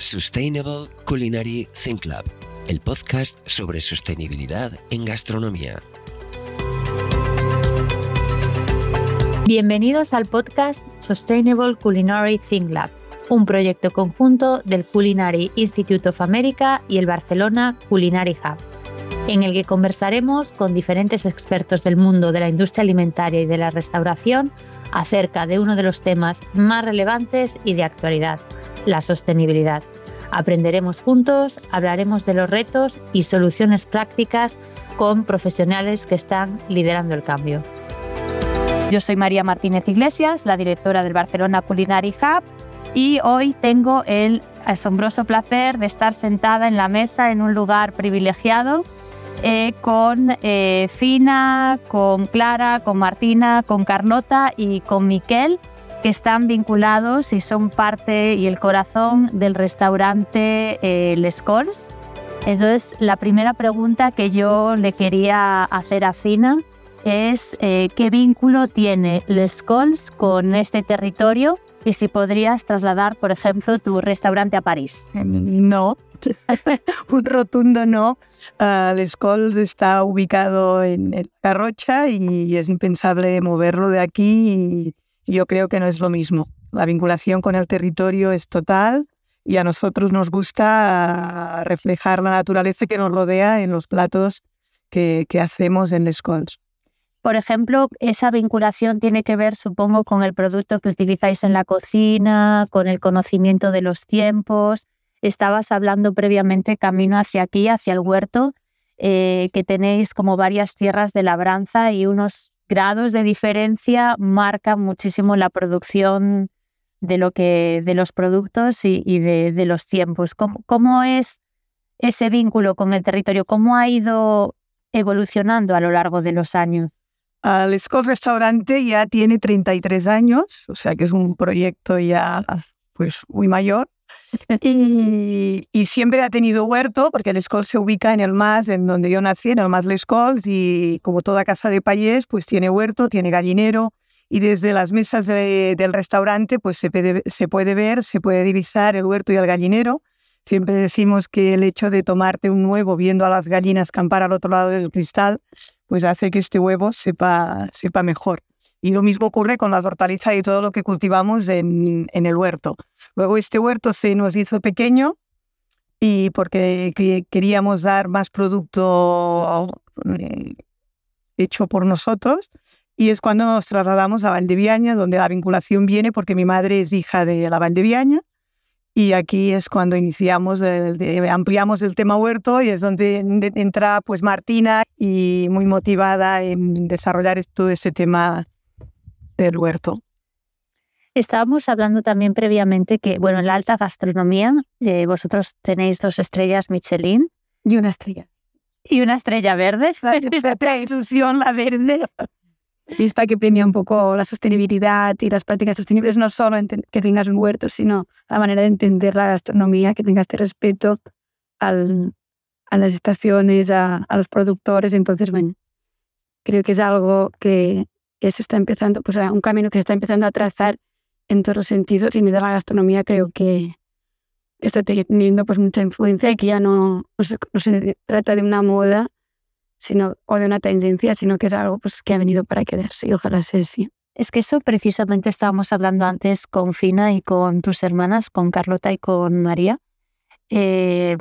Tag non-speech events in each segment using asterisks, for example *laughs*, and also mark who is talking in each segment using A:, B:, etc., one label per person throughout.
A: Sustainable Culinary Think Club, el podcast sobre sostenibilidad en gastronomía.
B: Bienvenidos al podcast Sustainable Culinary Think Lab, un proyecto conjunto del Culinary Institute of America y el Barcelona Culinary Hub, en el que conversaremos con diferentes expertos del mundo de la industria alimentaria y de la restauración acerca de uno de los temas más relevantes y de actualidad, la sostenibilidad. Aprenderemos juntos, hablaremos de los retos y soluciones prácticas con profesionales que están liderando el cambio. Yo soy María Martínez Iglesias, la directora del Barcelona Culinary Hub, y hoy tengo el asombroso placer de estar sentada en la mesa en un lugar privilegiado eh, con eh, Fina, con Clara, con Martina, con Carlota y con Miquel, que están vinculados y son parte y el corazón del restaurante eh, Les Cols. Entonces, la primera pregunta que yo le quería hacer a Fina es eh, qué vínculo tiene Les Cols con este territorio y si podrías trasladar, por ejemplo, tu restaurante a París.
C: No, *laughs* un rotundo no. Uh, Les Cols está ubicado en, en Garrocha y es impensable moverlo de aquí yo creo que no es lo mismo. La vinculación con el territorio es total y a nosotros nos gusta reflejar la naturaleza que nos rodea en los platos que, que hacemos en Les.
B: Por ejemplo, esa vinculación tiene que ver, supongo, con el producto que utilizáis en la cocina, con el conocimiento de los tiempos. Estabas hablando previamente camino hacia aquí, hacia el huerto, eh, que tenéis como varias tierras de labranza y unos grados de diferencia marcan muchísimo la producción de, lo que, de los productos y, de, los tiempos. ¿Cómo, ¿Cómo es ese vínculo con el territorio? ¿Cómo ha ido evolucionando a lo largo de los años?
C: El Escol Restaurante ya tiene 33 años, o sea que es un proyecto ya pues muy mayor. Y, siempre ha tenido huerto, porque el Escol se ubica en el MAS, en donde yo nací, en el MAS Les Cols, y como toda casa de payés, pues tiene huerto, tiene gallinero, y desde las mesas de, del restaurante pues se puede, se puede ver, se puede divisar el huerto y el gallinero. Siempre decimos que el hecho de tomarte un huevo viendo a las gallinas campar al otro lado del cristal, pues hace que este huevo sepa, sepa mejor. Y lo mismo ocurre con las hortalizas y todo lo que cultivamos en, en el huerto. Luego este huerto se nos hizo pequeño y porque queríamos dar más producto eh, hecho por nosotros. Y es cuando nos trasladamos a Valdeviaña, donde la vinculación viene porque mi madre es hija de la Valdeviaña. Y aquí es cuando iniciamos, ampliamos el tema huerto y es donde entra pues Martina y muy motivada en desarrollar todo ese tema del huerto.
B: Estábamos hablando también previamente que, bueno, en la alta gastronomía eh, vosotros tenéis dos estrellas Michelin.
D: Y una estrella.
B: Y una estrella verde. *laughs*
D: La inclusión, la verde. Vista que premia un poco la sostenibilidad y las prácticas sostenibles, no solo que tengas un huerto, sino la manera de entender la gastronomía, que tengas este respeto al, a las estaciones, a, a, los productores. Entonces, bueno, creo que es algo que, que se está empezando, pues un camino que se está empezando a trazar en todos los sentidos y de la gastronomía creo que está teniendo pues mucha influencia y que ya no, no, se, no se trata de una moda sino, o de una tendencia, sino que es algo pues, que ha venido para quedarse y ojalá sea así.
B: Es que eso precisamente estábamos hablando antes con Fina y con tus hermanas, con Carlota y con María. Eh,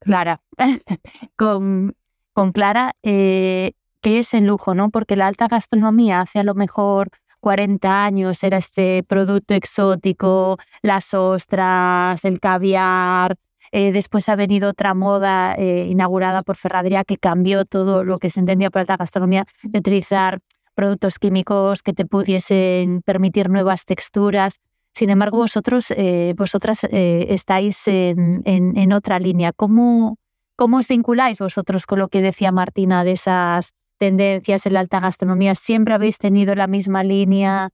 B: Clara, *laughs* con, con Clara, eh, que es el lujo, ¿no? Porque la alta gastronomía hace a lo mejor 40 años era este producto exótico, las ostras, el caviar. Eh, después ha venido otra moda eh, inaugurada por Ferradría que cambió todo lo que se entendía por alta gastronomía, de utilizar productos químicos que te pudiesen permitir nuevas texturas. Sin embargo, vosotros, eh, vosotras estáis en, en, en, otra línea. ¿Cómo, ¿Cómo os vinculáis vosotros con lo que decía Martina de esas tendencias en la alta gastronomía, siempre habéis tenido la misma línea.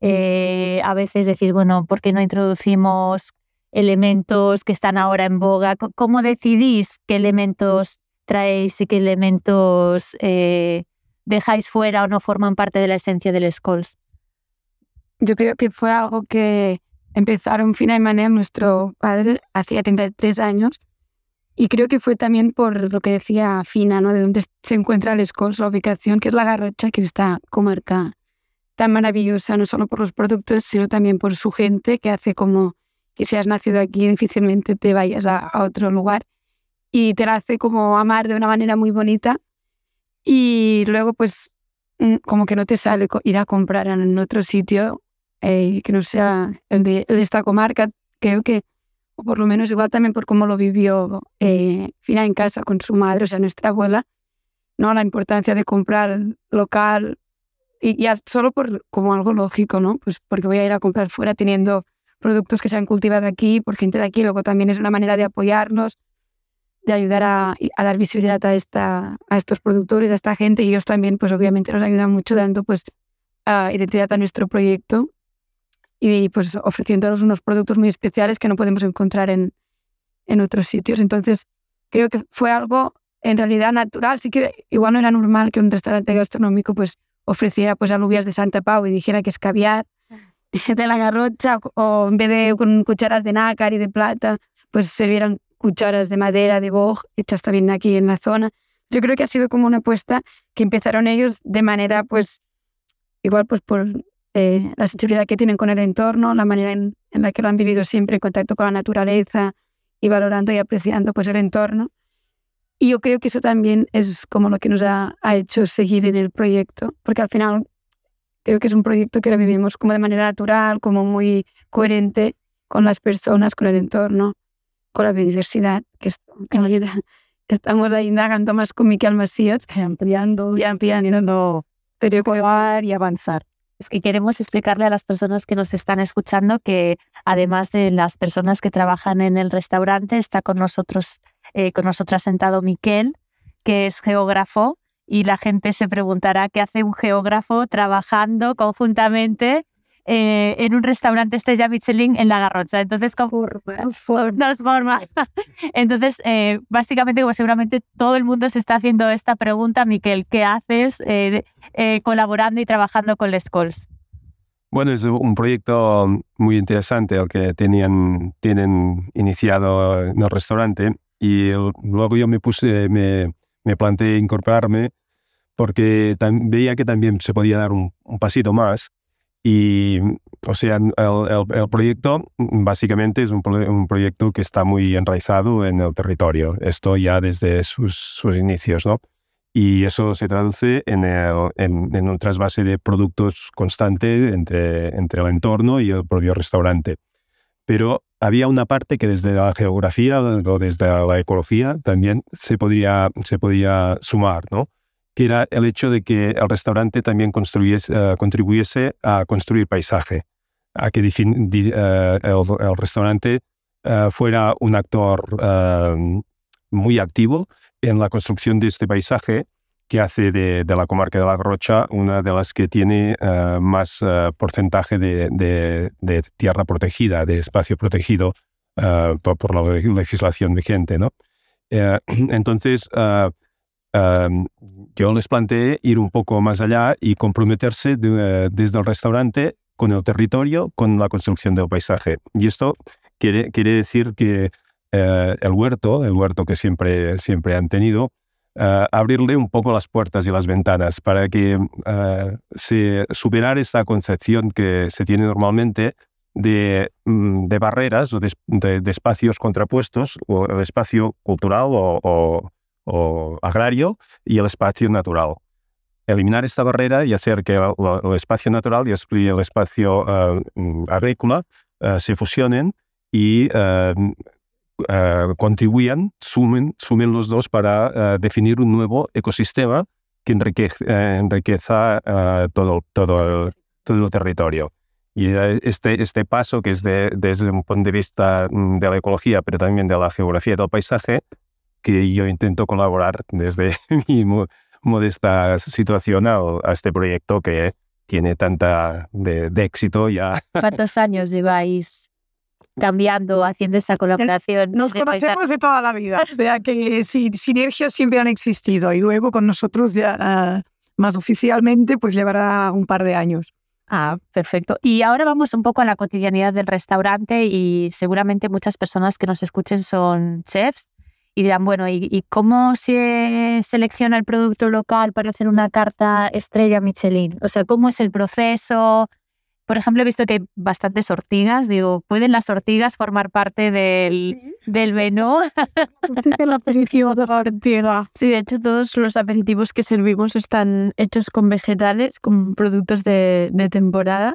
B: Eh, a veces decís, bueno, ¿por qué no introducimos elementos que están ahora en boga? ¿Cómo decidís qué elementos traéis y qué elementos eh, dejáis fuera o no forman parte de la esencia del Skulls?
D: Yo creo que fue algo que empezaron Fina y Manel, nuestro padre, hacía 33 años. Y creo que fue también por lo que decía Fina, ¿no? De dónde se encuentra el Scores, la ubicación, que es la Garrocha, que es esta comarca tan maravillosa, no solo por los productos, sino también por su gente, que hace como que si has nacido aquí difícilmente te vayas a, otro lugar. Y te la hace como amar de una manera muy bonita. Y luego, pues, mm, como que no te sale ir a comprar en otro sitio eh, que no sea el de, esta comarca. Creo que, por lo menos igual también por cómo lo vivió eh, Fina en casa con su madre, o sea, nuestra abuela, ¿no? La importancia de comprar local y ya solo por como algo lógico, ¿no? Pues porque voy a ir a comprar fuera teniendo productos que se han cultivado aquí por gente de aquí. Luego también es una manera de apoyarnos, de ayudar a, a dar visibilidad a, esta, a estos productores, a esta gente y ellos también, pues obviamente nos ayudan mucho dando pues identidad a nuestro proyecto y pues ofreciéndonos unos productos muy especiales que no podemos encontrar en, en otros sitios. Entonces, creo que fue algo en realidad natural. Sí que igual no era normal que un restaurante gastronómico pues ofreciera pues alubias de Santa Pau y dijera que es caviar *laughs* de la garrocha o en vez de con cucharas de nácar y de plata, pues servieran cucharas de madera, de boj, hechas también aquí en la zona. Yo creo que ha sido como una apuesta que empezaron ellos de manera pues igual pues por eh, la sensibilidad que tienen con el entorno, la manera en, la que lo han vivido siempre en contacto con la naturaleza y valorando y apreciando pues el entorno. Y yo creo que eso también es como lo que nos ha, hecho seguir en el proyecto, porque al final creo que es un proyecto que lo vivimos como de manera natural, como muy coherente con las personas, con el entorno, con la biodiversidad, que es, estamos ahí indagando más con Miquel Macías.
C: Ampliando.
D: Y ampliando.
C: Pero y avanzar.
B: Es que queremos explicarle a las personas que nos están escuchando que además de las personas que trabajan en el restaurante, está con nosotros, eh, con nosotras sentado Miquel, que es geógrafo, y la gente se preguntará qué hace un geógrafo trabajando conjuntamente eh, en un restaurante estrella Michelin en La Garrocha. Entonces, ¿cómo *laughs* nos forma? *laughs* Entonces, eh, básicamente, como seguramente todo el mundo se está haciendo esta pregunta, Miquel, ¿qué haces eh, colaborando y trabajando con Les Cols?
E: Bueno, es un proyecto muy interesante el que tenían, tienen iniciado en el restaurante y luego yo me puse, me, me planteé incorporarme porque veía que también se podía dar un, un pasito más y, o sea, el, proyecto básicamente es un, proyecto que está muy enraizado en el territorio, esto ya desde sus, sus inicios, ¿no? Y eso se traduce en, en, un trasvase de productos constante entre, entre el entorno y el propio restaurante. Pero había una parte que desde la geografía o desde la ecología también se podía, se podía sumar, ¿no? Que era el hecho de que el restaurante también uh, contribuyese a construir paisaje, a que uh, el, restaurante uh, fuera un actor muy activo en la construcción de este paisaje que hace de, de, la comarca de La Rocha una de las que tiene más porcentaje de, de, de, tierra protegida, de espacio protegido por, por, la legislación vigente. ¿no? *clears throat* entonces, yo les planteé ir un poco más allá y comprometerse desde el restaurante con el territorio, con la construcción del paisaje. Y esto quiere, decir que eh, el huerto, el huerto que siempre, siempre han tenido, eh, abrirle un poco las puertas y las ventanas para que se superar esa concepción que se tiene normalmente de, mm, barreras o de, espacios contrapuestos, o el espacio cultural o agrario y el espacio natural. Eliminar esta barrera y hacer que el, espacio natural y el espacio uh, agrícola uh, se fusionen y uh, contribuyan, sumen, sumen los dos para definir un nuevo ecosistema que enriqueza todo, todo, el, todo el territorio. Y este, este paso, que es desde un punto de vista mm, de la ecología, pero también de la geografía del paisaje, que yo intento colaborar desde *laughs* mi modesta situación a, este proyecto que tiene tanta de, éxito ya. *laughs*
B: ¿Cuántos años lleváis cambiando, haciendo esta colaboración?
C: Nos conocemos de toda la vida, o sea que sinergias siempre han existido y luego con nosotros ya ah, más oficialmente pues llevará un par de años.
B: Ah, perfecto. Y ahora vamos un poco a la cotidianidad del restaurante y seguramente muchas personas que nos escuchen son chefs y dirán, bueno, ¿y, cómo se selecciona el producto local para hacer una carta estrella Michelin? O sea, ¿cómo es el proceso? Por ejemplo, he visto que hay bastantes ortigas. Digo, ¿pueden las ortigas formar parte del, del menú?
F: el aperitivo de la *laughs* ortiga. Sí, de hecho, todos los aperitivos que servimos están hechos con vegetales, con productos de, de temporada.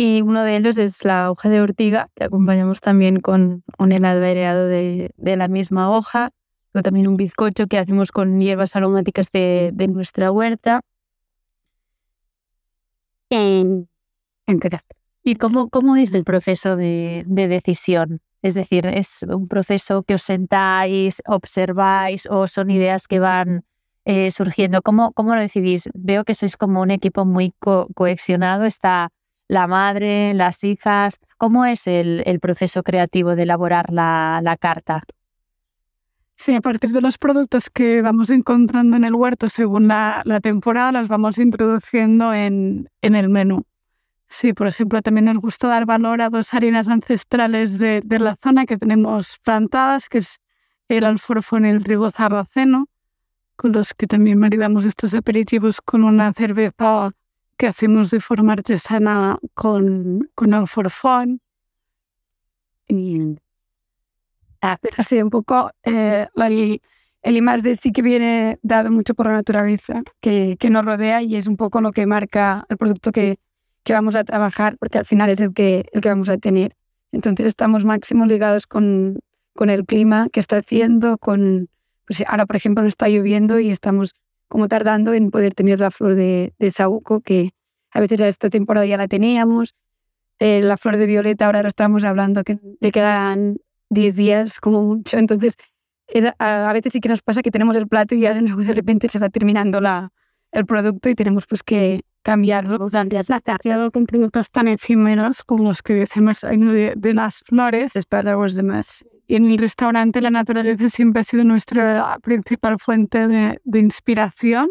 F: Y uno de ellos es la hoja de ortiga, que acompañamos también con un helado aireado de, de la misma hoja. O también un bizcocho que hacemos con hierbas aromáticas de, de nuestra huerta.
B: ¿Y cómo, cómo es el proceso de, decisión? Es decir, ¿es un proceso que os sentáis, observáis o son ideas que van eh, surgiendo? ¿Cómo, ¿Cómo lo decidís? Veo que sois como un equipo muy cohesionado. Está la madre, las hijas. ¿Cómo es el, proceso creativo de elaborar la, carta?
G: Sí, a partir de los productos que vamos encontrando en el huerto según la, temporada, los vamos introduciendo en, en el menú. Sí, por ejemplo, también nos gusta dar valor a dos harinas ancestrales de, la zona que tenemos plantadas, que es el alforfón y el trigo zarraceno, con los que también maridamos estos aperitivos con una cerveza que hacemos de forma artesana con, con alforfón. Y así un poco eh, el, el de sí que viene dado mucho por la naturaleza que, que nos rodea y es un poco lo que marca el producto que, que vamos a trabajar, porque al final es el que, el que vamos a tener. Entonces estamos máximo ligados con, con el clima que está haciendo, con, pues ahora por ejemplo no está lloviendo y estamos como tardando en poder tener la flor de, de saúco, que a veces a esta temporada ya la teníamos. Eh, la flor de violeta ahora lo estamos hablando que le quedan 10 días como mucho. Entonces a, a, veces sí que nos pasa que tenemos el plato y ya de, de repente se va terminando la, el producto y tenemos pues que, cambiarlo, demasiado con productos tan efímeros como los que decimos de, de las flores, esperados demás. Y en el restaurante la naturaleza siempre ha sido nuestra principal fuente de, de inspiración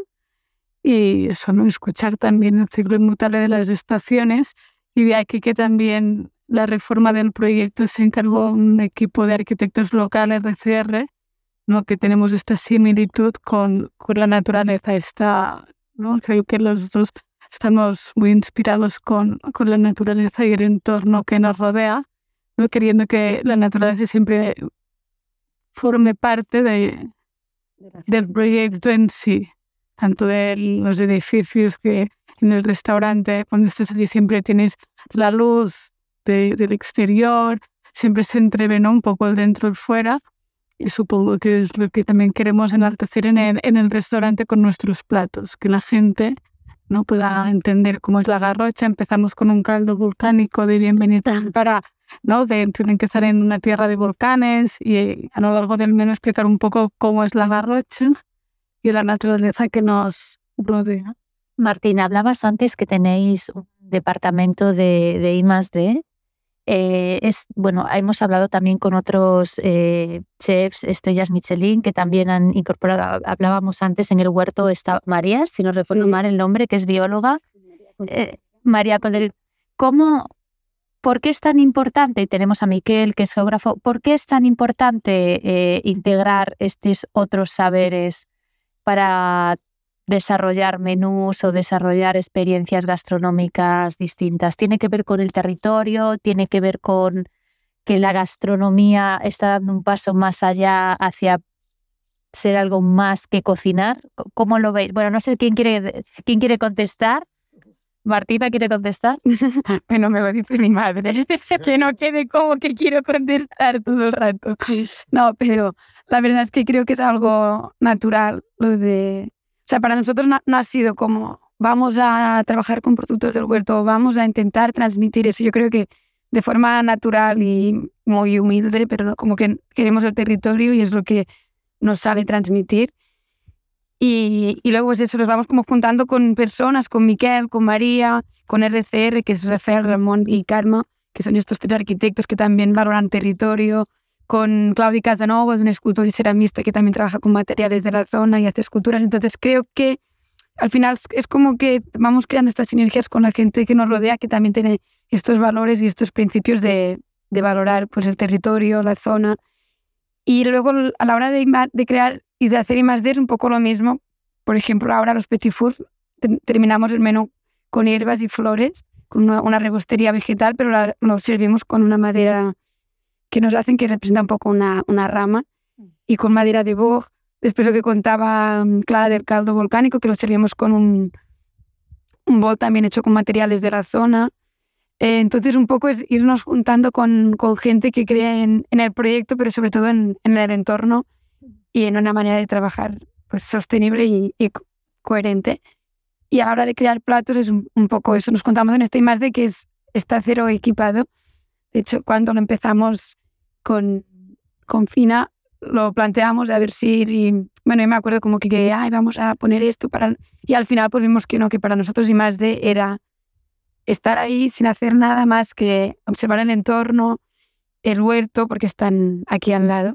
G: y eso, ¿no? escuchar también el ciclo inmutable de las estaciones y de aquí que también la reforma del proyecto se encargó un equipo de arquitectos locales, RCR, ¿no? que tenemos esta similitud con, con la naturaleza. Esta, ¿no? Creo que los dos estamos muy inspirados con, con la naturaleza y el entorno que nos rodea, ¿no? queriendo que la naturaleza siempre forme parte de, del proyecto en sí, tanto de los edificios que en el restaurante, cuando estás allí siempre tienes la luz del exterior, siempre se entreve un poco el dentro y el fuera, y supongo que es lo que también queremos enaltecer en el, en el restaurante con nuestros platos, que la gente no pueda entender cómo es la garrocha. Empezamos con un caldo volcánico de bienvenida para, ¿no? De, tienen que estar en una tierra de volcanes y a lo largo del menú explicar un poco cómo es la garrocha y la naturaleza que nos rodea.
B: Martín, hablabas antes que tenéis un departamento de, de I+.D. Eh, es, bueno, hemos hablado también con otros eh, chefs, estrellas Michelin, que también han incorporado, hablábamos antes en el huerto, está María, si no recuerdo mal el nombre, que es bióloga. Eh, María Colder, ¿cómo, ¿por qué es tan importante, y tenemos a Miquel, que es geógrafo, ¿por qué es tan importante integrar estos otros saberes para desarrollar menús o desarrollar experiencias gastronómicas distintas. Tiene que ver con el territorio, tiene que ver con que la gastronomía está dando un paso más allá hacia ser algo más que cocinar. ¿Cómo lo veis? Bueno, no sé quién quiere, quién quiere contestar. Martina quiere contestar. *laughs*
G: bueno, me lo dice mi madre. *laughs* que no quede como que quiero contestar todo el rato. No, pero la verdad es que creo que es algo natural lo de sea, para nosotros no, ha sido como vamos a trabajar con productos del huerto, vamos a intentar transmitir eso. Yo creo que de forma natural y muy humilde, pero como que queremos el territorio y es lo que nos sale transmitir. Y, y luego pues eso, nos vamos como juntando con personas, con Miquel, con María, con RCR, que es Rafael, Ramón y Karma, que son estos tres arquitectos que también valoran territorio, con Claudia Casanova, es una escultora y ceramista que también trabaja con materiales de la zona y hace esculturas. Entonces creo que
D: al final es como que vamos creando estas sinergias con la gente que nos rodea, que también tiene estos valores y estos principios de, de valorar pues, el territorio, la zona. Y luego a la hora de, crear y de hacer I más D es un poco lo mismo. Por ejemplo, ahora los Petit Fours terminamos el menú con hierbas y flores, con una, una rebostería vegetal, pero la, lo servimos con una madera que nos hacen que representa un poco una, una rama y con madera de boj. Después lo que contaba mm, Clara del caldo volcánico, que lo servimos con un, un bol también hecho con materiales de la zona. Eh, entonces, un poco es irnos juntando con, con gente que cree en, el proyecto, pero sobre todo en, en, el entorno y en una manera de trabajar pues, sostenible y, y coherente. Y a la hora de crear platos es un, un poco eso. Nos contamos en este más de que es, está cero equipado. De hecho, cuando lo empezamos con, con Fina, lo planteamos de a ver si, y, bueno, yo me acuerdo como que, ay, vamos a poner esto para... Y al final pues vimos que no, que para nosotros y más de era estar ahí sin hacer nada más que observar el entorno, el huerto, porque están aquí al lado.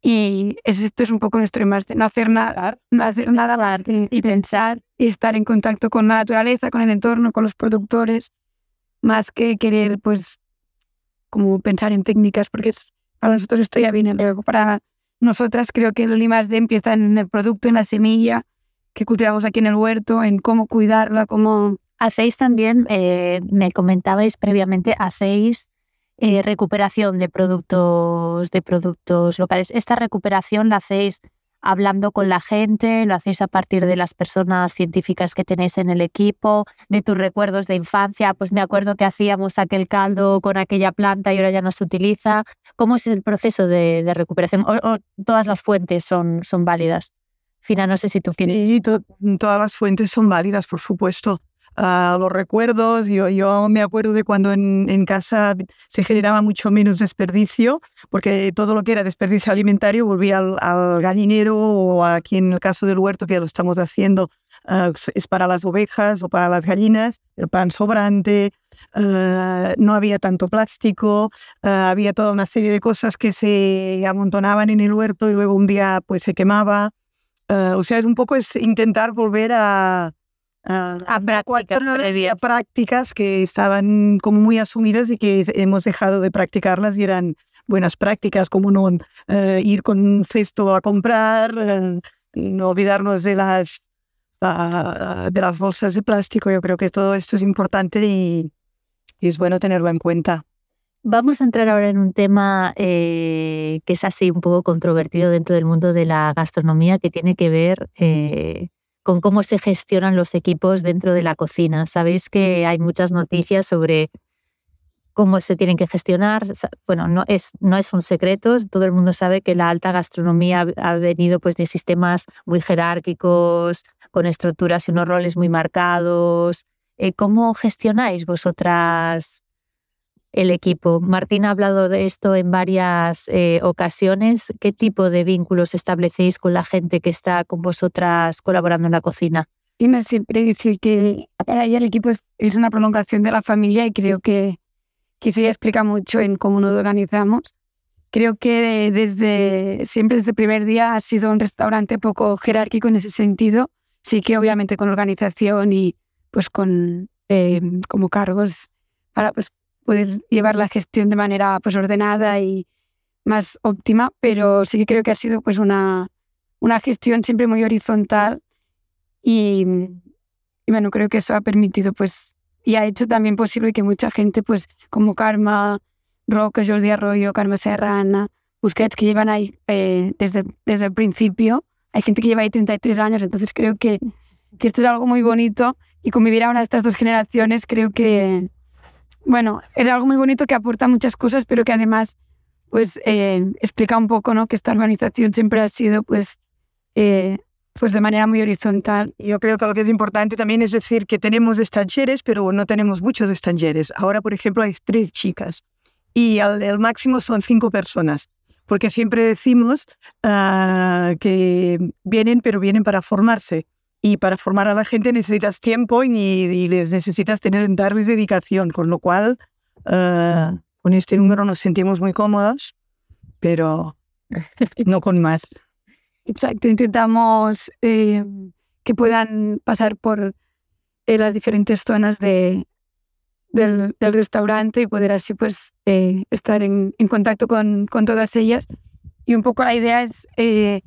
D: Y es, esto es un poco nuestro más de no hacer nada, no hacer nada más y pensar y estar en contacto con la naturaleza, con el entorno, con los productores, más que querer pues como pensar en técnicas, porque para nosotros esto ya viene luego. Para nosotras creo que el I+D empieza en el producto, en la semilla que cultivamos aquí en el huerto, en cómo cuidarla, cómo
B: Hacéis también, eh, me comentabais previamente, hacéis eh, recuperación de productos, de productos locales. ¿Esta recuperación la hacéis hablando con la gente? ¿Lo hacéis a partir de las personas científicas que tenéis en el equipo? ¿De tus recuerdos de infancia? Pues me acuerdo que hacíamos aquel caldo con aquella planta y ahora ya no se utiliza. ¿Cómo es el proceso de, recuperación? ¿O, ¿O, todas las fuentes son, son válidas? Fina, no sé si tú quieres.
C: Sí, to todas las fuentes son válidas, por supuesto uh, los recuerdos. Yo, yo me acuerdo de cuando en, en, casa se generaba mucho menos desperdicio, porque todo lo que era desperdicio alimentario volvía al, al gallinero o aquí en el caso del huerto que lo estamos haciendo uh, es para las ovejas o para las gallinas, el pan sobrante. Uh, no había tanto plástico, había toda una serie de cosas que se amontonaban en el huerto y luego un día pues se quemaba. o sea, es un poco es intentar volver a,
B: Uh, a prácticas,
C: a prácticas que estaban como muy asumidas y que hemos dejado de practicarlas y eran buenas prácticas, como no uh, ir con un cesto a comprar, uh, no olvidarnos de las, de las bolsas de plástico. Yo creo que todo esto es importante y, y es bueno tenerlo en cuenta.
B: Vamos a entrar ahora en un tema eh, que es así un poco controvertido dentro del mundo de la gastronomía, que tiene que ver eh, con cómo se gestionan los equipos dentro de la cocina. Sabéis que hay muchas noticias sobre cómo se tienen que gestionar. Bueno, no es, no es un secreto, todo el mundo sabe que la alta gastronomía ha venido pues, de sistemas muy jerárquicos, con estructuras y unos roles muy marcados. Eh, ¿Cómo gestionáis vosotras el equipo. Martín ha hablado de esto en varias eh, ocasiones. ¿Qué tipo de vínculos establecéis con la gente que está con vosotras colaborando en la cocina?
D: Y me siempre decir que ahí el equipo es, una prolongación de la familia y creo que, que eso ya explica mucho en cómo nos organizamos. Creo que desde siempre desde el primer día ha sido un restaurante poco jerárquico en ese sentido. Sí que obviamente con organización y pues con eh, como cargos para pues poder llevar la gestión de manera pues ordenada y más óptima, pero sí que creo que ha sido pues una, una gestión siempre muy horizontal y, y, bueno, creo que eso ha permitido pues y ha hecho también posible que mucha gente pues como Karma, Roque, Jordi Arroyo, Karma Serrana, Busquets que llevan ahí eh, desde, desde el principio, hay gente que lleva ahí 33 años, entonces creo que, que esto es algo muy bonito y convivir ahora estas dos generaciones creo que, bueno, es algo muy bonito que aporta muchas cosas, pero que además pues eh, explica un poco ¿no? que esta organización siempre ha sido pues, eh, pues de manera muy horizontal.
C: Yo creo que lo que es importante también es decir que tenemos estancheres, pero no tenemos muchos estancheres. Ahora, por ejemplo, hay tres chicas y el, el máximo son cinco personas, porque siempre decimos uh, que vienen, pero vienen para formarse y para formar a la gente necesitas tiempo y, y les necesitas tener, darles dedicación, con lo cual uh, con este número nos sentimos muy cómodos, pero *laughs* no con más.
D: Exacto, intentamos eh, que puedan pasar por eh, las diferentes zonas de, del, del, restaurante y poder así pues eh, estar en, en contacto con, con, todas ellas. Y un poco la idea es eh,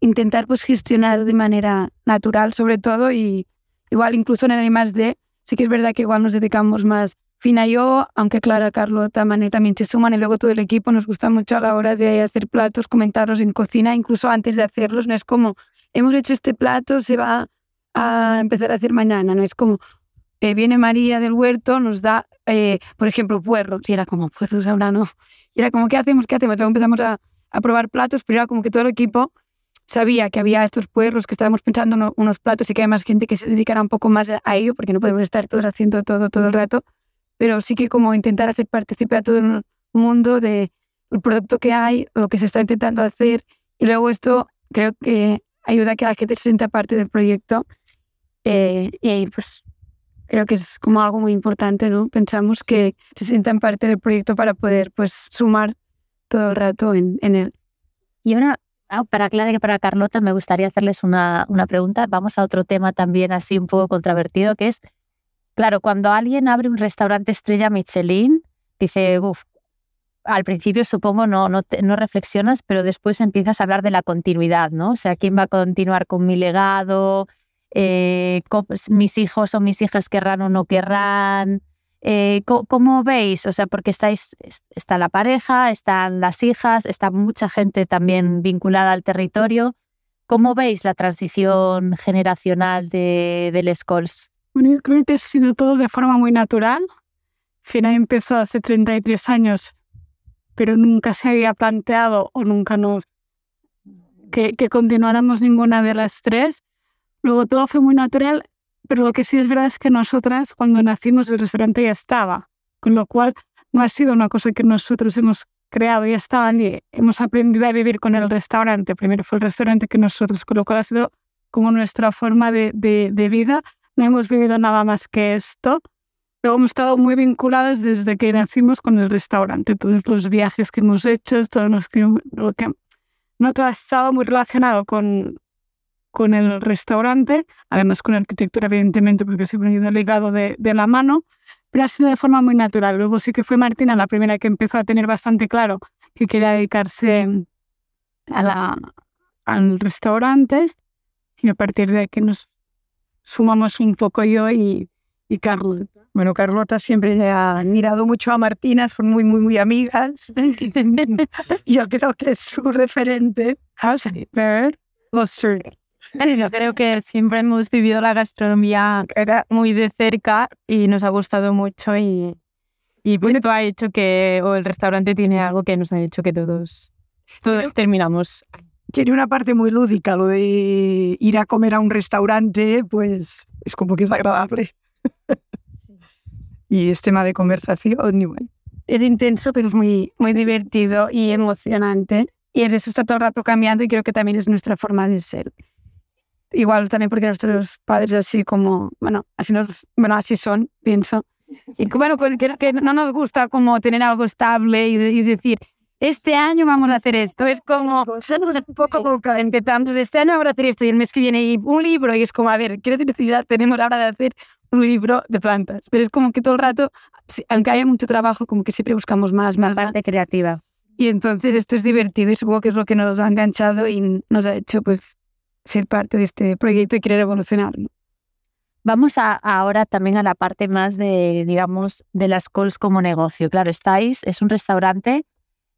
D: intentar pues gestionar de manera natural sobre todo y igual incluso en el de sí que es verdad que igual nos dedicamos más Fina yo, aunque Clara, Carlota, Mané también se suman y luego todo el equipo nos gusta mucho a la hora de hacer platos, comentarlos en cocina, incluso antes de hacerlos, no es como hemos hecho este plato, se va a empezar a hacer mañana, no es como eh, viene María del huerto, nos da, eh, por ejemplo, puerros, y era como puerros ahora no, y era como, ¿qué hacemos? ¿Qué hacemos? Luego empezamos a, a probar platos, pero era como que todo el equipo sabía que había estos puerros, que estábamos pensando unos platos y que hay más gente que se dedicara un poco más a ello, porque no podemos estar todos haciendo todo todo el rato, pero sí que como intentar hacer participar a todo el mundo del producto que hay, lo que se está intentando hacer, y luego esto creo que ayuda a que la gente se sienta parte del proyecto, eh, y pues creo que es como algo muy importante, ¿no? Pensamos que se sientan parte del proyecto para poder pues sumar todo el rato en, en él.
B: Y ahora Ah, para Clara y para Carlota me gustaría hacerles una, una pregunta. Vamos a otro tema también así un poco controvertido, que es, claro, cuando alguien abre un restaurante estrella Michelin, dice, al principio supongo no, no, no, reflexionas, pero después empiezas a hablar de la continuidad, ¿no? O sea, ¿quién va a continuar con mi legado? Eh, mis hijos o mis hijas querrán o no querrán. Eh, ¿cómo, veis? O sea, porque estáis, está la pareja, están las hijas, está mucha gente también vinculada al territorio. ¿Cómo veis la transición generacional de, del Scholes?
G: Bueno, yo creo que ha sido todo de forma muy natural. Fina empezó hace 33 años, pero nunca se había planteado o nunca nos que, que continuáramos ninguna de las tres. Luego todo fue muy natural pero lo que sí es verdad es que nosotras, cuando nacimos, el restaurante ya estaba, con lo cual no ha sido una cosa que nosotros hemos creado, ya estaba y hemos aprendido a vivir con el restaurante. Primero fue el restaurante que nosotros, con lo cual ha sido como nuestra forma de, de, vida. No hemos vivido nada más que esto. Luego hemos estado muy vinculadas desde que nacimos con el restaurante. Todos los viajes que hemos hecho, todos los que, lo que no todo ha estado muy relacionado con, con el restaurante, además con arquitectura, evidentemente, porque siempre ha ido ligado de, de, la mano, pero ha sido de forma muy natural. Luego sí que fue Martina la primera que empezó a tener bastante claro que quería dedicarse a la, al restaurante y a partir de aquí nos sumamos un poco yo y, y Carlota.
C: Bueno, Carlota siempre ha admirado mucho a Martina, son muy, muy, muy amigas. *laughs* yo creo que es su referente.
G: Sí. Ver,
F: yo creo que siempre hemos vivido la gastronomía muy de cerca y nos ha gustado mucho y, y pues esto ha hecho que, o el restaurante tiene algo que nos ha hecho que todos, todos terminamos.
C: Tiene una parte muy lúdica, lo de ir a comer a un restaurante, pues es como que es agradable. *laughs* y es tema de conversación.
D: Es intenso, pero es muy, muy divertido y emocionante. Y eso está todo el rato cambiando y creo que también es nuestra forma de ser igual también porque nuestros padres así como, bueno, así, nos, bueno, así son, pienso. Y bueno, que, que no nos gusta como tener algo estable y, y, decir, este año vamos a hacer esto. Es como un poco empezamos, este año vamos a hacer esto y el mes que viene y un libro y es como, a ver, ¿qué necesidad tenemos ahora de hacer un libro de plantas? Pero es como que todo el rato, aunque haya mucho trabajo, como que siempre buscamos más, más.
B: parte creativa.
D: Y entonces esto es divertido y supongo que es lo que nos ha enganchado y nos ha hecho pues ser parte de este proyecto y querer evolucionar.
B: Vamos a, ahora también a la parte más de, digamos, de las calls como negocio. Claro, estáis, es un restaurante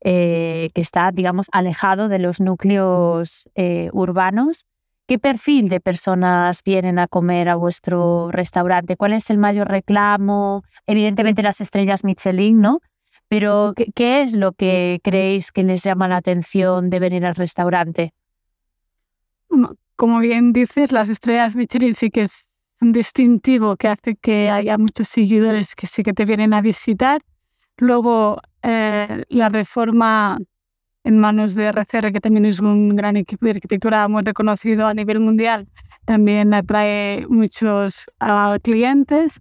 B: eh, que está, digamos, alejado de los núcleos eh, urbanos. ¿Qué perfil de personas vienen a comer a vuestro restaurante? ¿Cuál es el mayor reclamo? Evidentemente las estrellas Michelin, ¿no? Pero ¿qué, qué es lo que creéis que les llama la atención de venir al restaurante?
G: Como bien dices, las estrellas Michelin sí que es un distintivo que hace que haya muchos seguidores que sí que te vienen a visitar. Luego, eh, la reforma en manos de RCR, que también es un gran equipo de arquitectura muy reconocido a nivel mundial, también atrae muchos uh, clientes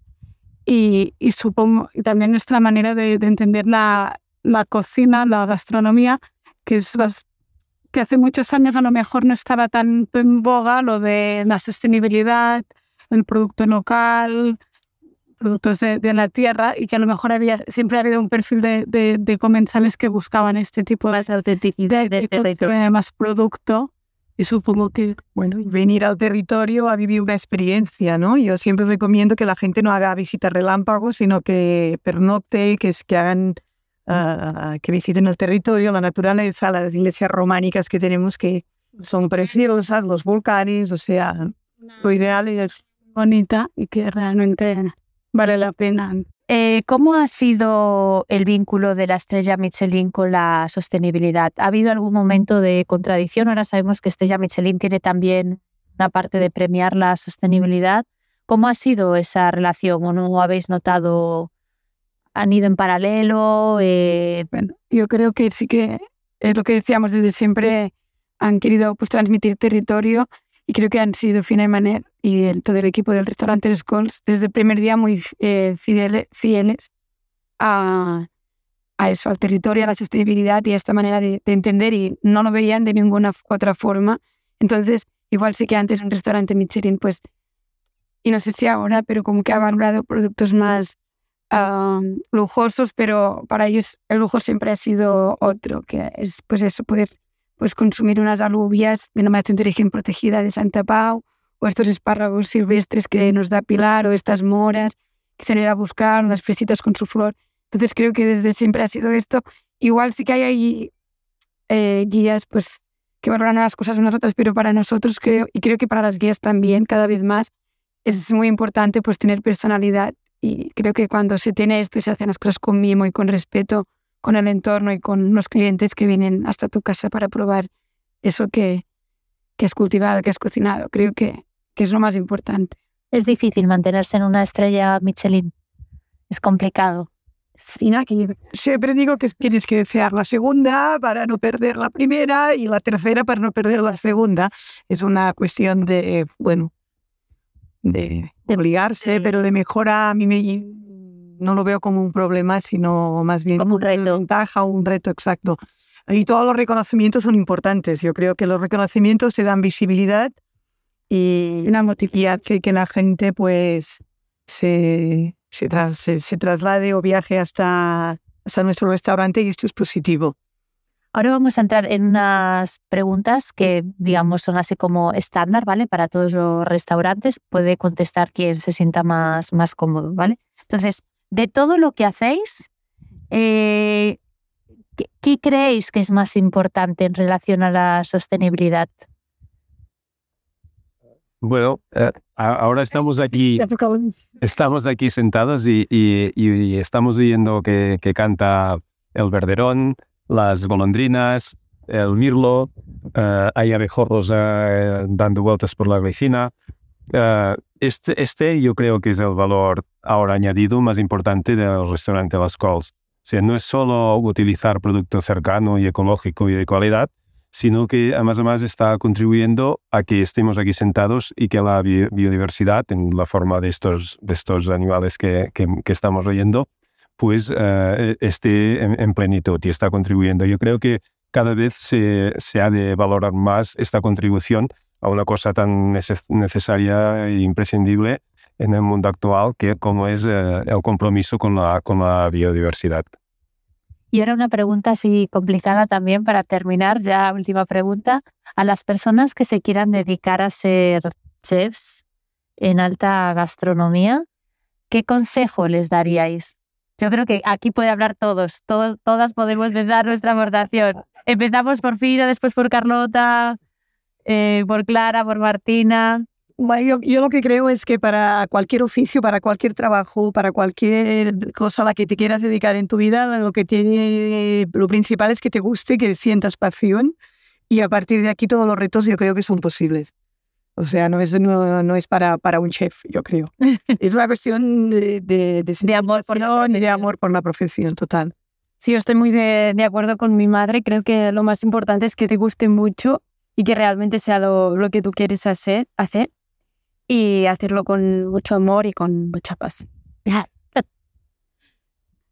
G: y, y, supongo y también nuestra manera de, de entender la, la, cocina, la gastronomía, que es que hace muchos años a lo mejor no estaba tanto en boga lo de la sostenibilidad, el producto local, productos de, de la tierra y que a lo mejor había siempre ha habido un perfil de, de, de comensales que buscaban este tipo de,
B: Más autenticidad
G: de, más producto y supongo que
C: Bueno, venir al territorio a vivir una experiencia, ¿no? Yo siempre recomiendo que la gente no haga visitas relámpagos, sino que pernocte, que, que hagan, que visiten el territorio, la naturaleza, las iglesias románicas que tenemos que son preciosas, los volcanes, o sea, lo ideal es
G: bonita y que realmente vale la pena.
B: Eh, ¿Cómo ha sido el vínculo de la estrella Michelin con la sostenibilidad? ¿Ha habido algún momento de contradicción? Ahora sabemos que Estrella Michelin tiene también una parte de premiar la sostenibilidad. ¿Cómo ha sido esa relación? ¿O no habéis notado? ¿Han ido en paralelo? Eh,
D: Bueno, yo creo que sí que es lo que decíamos desde siempre, han querido pues transmitir territorio y creo que han sido Fina y Maner y el- todo el equipo del restaurante Les desde el primer día muy eh, fieles a, a eso, al territorio, a la sostenibilidad y a esta manera de, de entender y no lo veían de ninguna otra forma. Entonces, igual sí que antes un restaurante Michelin, pues, y no sé si ahora, pero como que ha valorado productos más lujosos, pero para ellos el lujo siempre ha sido otro, que es pues eso, poder pues consumir unas alubias de denominación de origen protegida de Santa Pau, o estos espárragos silvestres que nos da Pilar, o estas moras que se han ido a buscar, las fresitas con su flor. Entonces creo que desde siempre ha sido esto. Igual sí que hay ahí eh, guías pues que valoran las cosas unas otras, pero para nosotros creo, y creo que para las guías también, cada vez más, es muy importante pues tener personalidad y creo que cuando se tiene esto y se hacen las cosas con mimo y con respeto con el entorno y con los clientes que vienen hasta tu casa para probar eso que, que has cultivado, que has cocinado, creo que, que es lo más importante.
B: es difícil mantenerse en una estrella Michelin. Es complicado.
C: Siempre digo que tienes que desear la segunda para no perder la primera y la tercera para no perder la segunda. Es una cuestión de, bueno, de
B: De-
C: obligarse, pero de mejora a mí me, no lo veo como un problema, sino más bien
B: Como un
C: una
B: reto.
C: ventaja o un reto exacto. Y todos los reconocimientos son importantes. Yo creo que los reconocimientos te dan visibilidad y,
G: Una motivación.
C: y hace que la gente pues se, se, tras- se, se traslade o viaje hasta, hasta nuestro restaurante y esto es positivo.
B: Ahora vamos a entrar en unas preguntas que, digamos, son así como estándar, ¿vale? Para todos los restaurantes. Puede contestar quien se sienta más, más cómodo, ¿vale? Entonces, de todo lo que hacéis, eh, ¿qué, qué creéis que es más importante en relación a la sostenibilidad?
E: Bueno, eh, ahora estamos aquí, *laughs* estamos aquí sentados y, y- y estamos oyendo que, que canta el verderón, las golondrinas, el mirlo, eh, hay abejorros eh, dando vueltas por la vecina. Eh, este, este yo creo que es el valor ahora añadido más importante del restaurante Las Cols. O sea, no es solo utilizar producto cercano y ecológico y de calidad, sino que además, además está contribuyendo a que estemos aquí sentados y que la bi- biodiversidad, en la forma de estos, de estos animales que, que, que estamos oyendo, pues eh, esté en, en plenitud y está contribuyendo. Yo creo que cada vez se, se ha de valorar más esta contribución a una cosa tan neces- necesaria e imprescindible en el mundo actual que como es eh, el compromiso con la, con la biodiversidad.
B: Y ahora una pregunta así complicada también para terminar, ya última pregunta. A las personas que se quieran dedicar a ser chefs en alta gastronomía, ¿qué consejo les daríais? Yo creo que aquí puede hablar todos, todos todas podemos dar nuestra aportación. Empezamos por Fina, después por Carlota, eh, por Clara, por Martina.
C: Bueno, Yo, yo lo que creo es que para cualquier oficio, para cualquier trabajo, para cualquier cosa a la que te quieras dedicar en tu vida, lo que tiene, lo principal es que te guste, que sientas pasión y a partir de aquí todos los retos yo creo que son posibles. O sea, no es, no, no es para, para un chef, yo creo. *laughs* Es una cuestión de, de, de,
B: De amor por la
C: de amor por la profesión, total.
F: Sí, yo estoy muy de, de acuerdo con mi madre. Creo que lo más importante es que te guste mucho y que realmente sea lo, lo que tú quieres hacer, hacer y hacerlo con mucho amor y con mucha paz.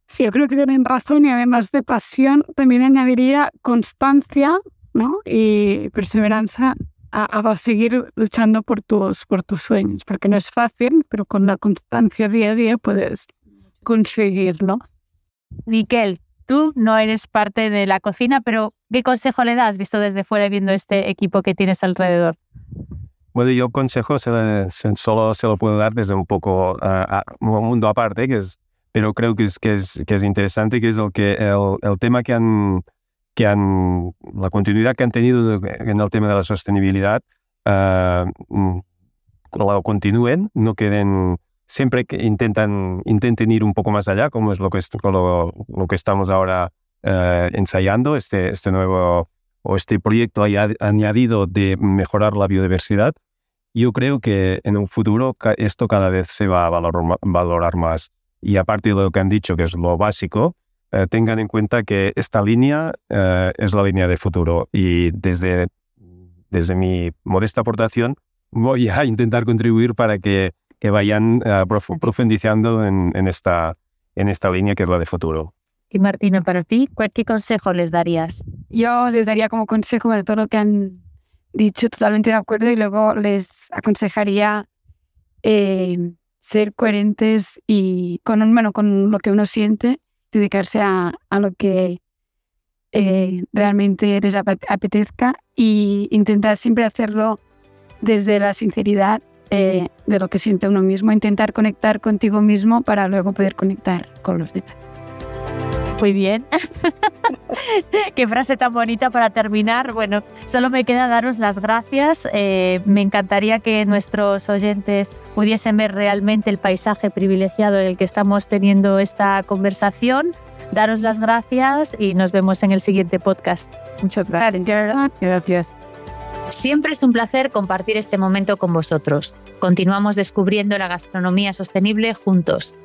G: Sí, yo creo que tienen razón y además de pasión, también añadiría constancia, ¿no? Y perseverancia a, a, seguir luchando por tus, por tus sueños, porque no es fácil, pero con la constancia día a día puedes conseguirlo.
B: Miquel, tú no eres parte de la cocina, pero ¿qué consejo le das visto desde fuera y viendo este equipo que tienes alrededor?
E: Bueno, yo consejo se, se, solo se lo puedo dar desde un poco uh, un mundo aparte, que es, pero creo que es, que es, que es interesante, que es el, que, el, el tema que han, que han, la continuidad que han tenido en el tema de la sostenibilidad, uh, lo continúen, no queden, siempre que intentan, intenten ir un poco más allá, como es lo que, lo, lo que estamos ahora uh, ensayando, este, este nuevo o este proyecto añadido de mejorar la biodiversidad, yo creo que en un futuro esto cada vez se va a valorar, valorar más. Y aparte de lo que han dicho, que es lo básico, eh, tengan en cuenta que esta línea eh, es la línea de futuro y desde, desde mi modesta aportación voy a intentar contribuir para que, que vayan uh, profundizando en, en, esta, en esta línea que es la de futuro.
B: Y Martina, para ti, ¿qué consejo les darías?
D: Yo les daría como consejo, bueno, todo lo que han dicho, totalmente de acuerdo, y luego les aconsejaría eh, ser coherentes y con, bueno, con lo que uno siente, dedicarse a, a lo que eh, realmente les apetezca y intentar siempre hacerlo desde la sinceridad eh, de lo que siente uno mismo, intentar conectar contigo mismo para luego poder conectar con los demás.
B: Muy bien. *laughs* Qué frase tan bonita para terminar. Bueno, solo me queda daros las gracias. Eh, me encantaría que nuestros oyentes pudiesen ver realmente el paisaje privilegiado en el que estamos teniendo esta conversación. Daros las gracias y nos vemos en el siguiente podcast.
C: Muchas gracias. Gracias.
B: Siempre es un placer compartir este momento con vosotros. Continuamos descubriendo la gastronomía sostenible juntos.